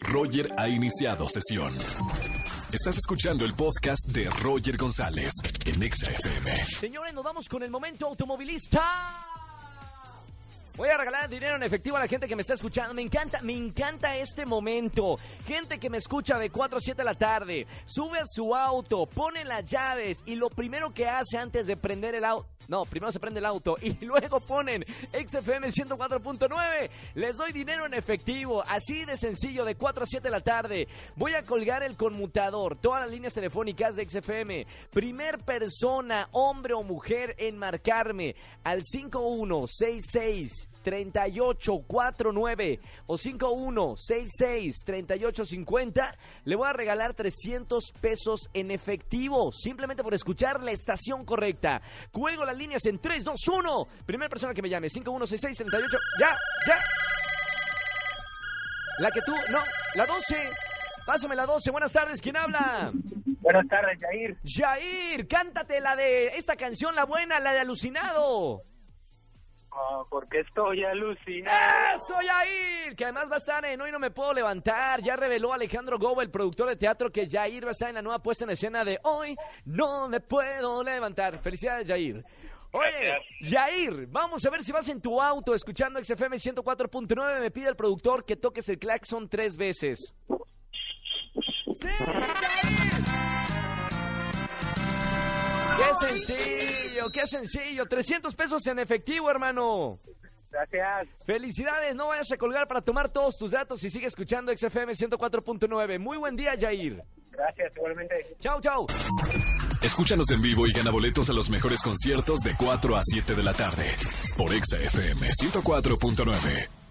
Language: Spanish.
Roger ha iniciado sesión. Estás escuchando el podcast de Roger González en Exa FM. Señores, nos vamos con el momento automovilista. Voy a regalar dinero en efectivo a la gente que me está escuchando. Me encanta, me encanta este momento. Gente que me escucha de 4 a 7 de la tarde. Sube a su auto, pone las llaves y lo primero que hace antes de prender el auto. No, primero se prende el auto y luego ponen XFM 104.9. Les doy dinero en efectivo, así de sencillo, de 4 a 7 de la tarde. Voy a colgar el conmutador, todas las líneas telefónicas de XFM. Primer persona, hombre o mujer, en marcarme al 5166. 3849 o 5166 3850 le voy a regalar 300 pesos en efectivo simplemente por escuchar la estación correcta. Cuelgo las líneas en 3 2 1. Primera persona que me llame 5166 38 ya ya. La que tú no, la 12. Pásame la 12. Buenas tardes, ¿quién habla? Buenas tardes, Jair. Jair, cántate la de esta canción, la buena, la de Alucinado. Porque estoy alucinado. ¡Eso, Jair! Que además va a estar en Hoy No Me Puedo Levantar. Ya reveló Alejandro Goba, el productor de teatro, que Jair va a estar en la nueva puesta en escena de Hoy No Me Puedo Levantar. Felicidades, Jair. Oye, Jair, vamos a ver si vas en tu auto escuchando XFM 104.9. Me pide el productor que toques el claxon tres veces. ¡Sí, ¡Qué sencillo, qué sencillo! 300 pesos en efectivo, hermano. Gracias. Felicidades, no vayas a colgar para tomar todos tus datos y sigue escuchando XFM 104.9. Muy buen día, Jair. Gracias, igualmente. Chau, chau. Escúchanos en vivo y gana boletos a los mejores conciertos de 4 a 7 de la tarde por Exa FM 104.9.